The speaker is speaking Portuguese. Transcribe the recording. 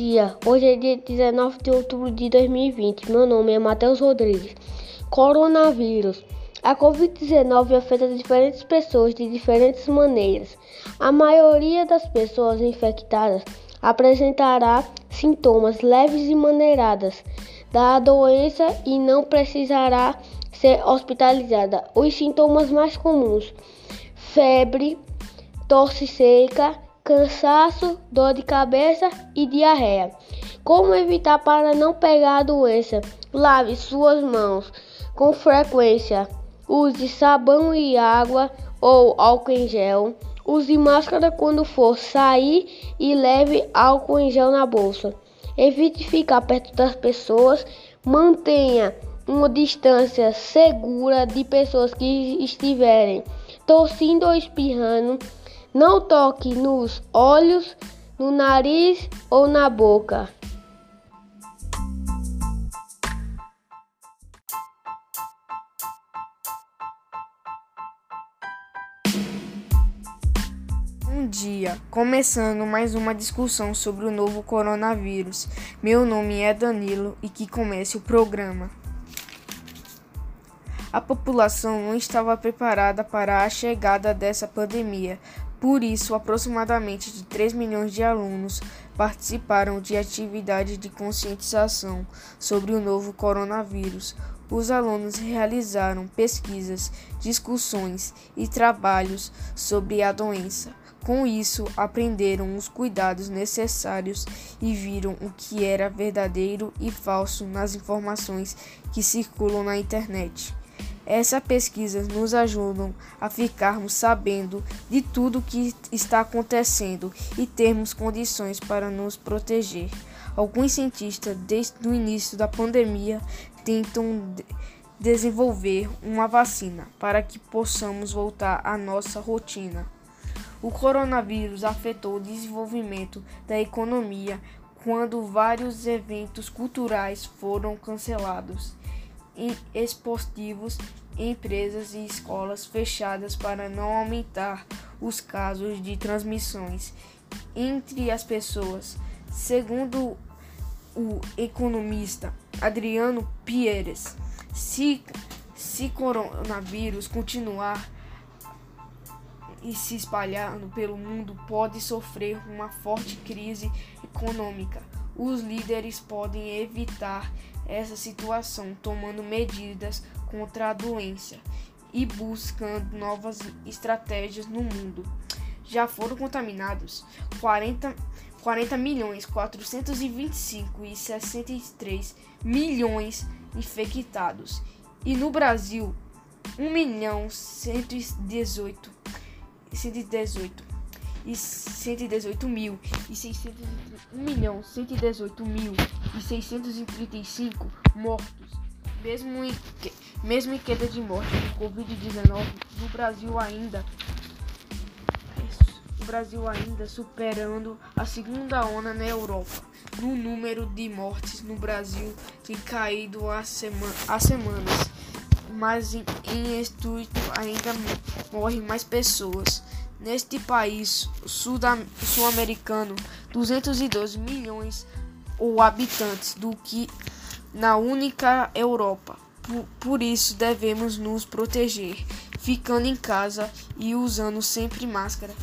dia, hoje é dia 19 de outubro de 2020. Meu nome é Matheus Rodrigues. Coronavírus. A Covid-19 afeta diferentes pessoas de diferentes maneiras. A maioria das pessoas infectadas apresentará sintomas leves e maneiradas da doença e não precisará ser hospitalizada. Os sintomas mais comuns: febre, tosse seca, cansaço, dor de cabeça e diarreia. Como evitar para não pegar a doença? Lave suas mãos com frequência. Use sabão e água ou álcool em gel. Use máscara quando for sair e leve álcool em gel na bolsa. Evite ficar perto das pessoas. Mantenha uma distância segura de pessoas que estiverem tossindo ou espirrando. Não toque nos olhos, no nariz ou na boca. Bom dia, começando mais uma discussão sobre o novo coronavírus. Meu nome é Danilo e que comece o programa. A população não estava preparada para a chegada dessa pandemia, por isso, aproximadamente de 3 milhões de alunos participaram de atividades de conscientização sobre o novo coronavírus. Os alunos realizaram pesquisas, discussões e trabalhos sobre a doença. Com isso, aprenderam os cuidados necessários e viram o que era verdadeiro e falso nas informações que circulam na internet. Essa pesquisa nos ajuda a ficarmos sabendo de tudo o que está acontecendo e termos condições para nos proteger. Alguns cientistas, desde o início da pandemia, tentam desenvolver uma vacina para que possamos voltar à nossa rotina. O coronavírus afetou o desenvolvimento da economia quando vários eventos culturais foram cancelados esportivos, empresas e escolas fechadas para não aumentar os casos de transmissões entre as pessoas. Segundo o economista Adriano Pieres, se, se coronavírus continuar e se espalhando pelo mundo, pode sofrer uma forte crise econômica. Os líderes podem evitar essa situação tomando medidas contra a doença e buscando novas estratégias no mundo. Já foram contaminados 40, 40 milhões 425 e 63 milhões infectados. E no Brasil, 1 milhão 118, 118 e 118 mil e 600, 1 milhão 118 mil e 635 mortos. Mesmo em, mesmo em queda de morte por Covid-19, no Brasil ainda o Brasil ainda superando a segunda onda na Europa. No número de mortes no Brasil tem caído há, sema há semanas, mas em, em estudo ainda morrem mais pessoas. Neste país sul-americano, 212 milhões ou habitantes do que na única Europa. Por, isso devemos nos proteger, ficando em casa e usando sempre máscara.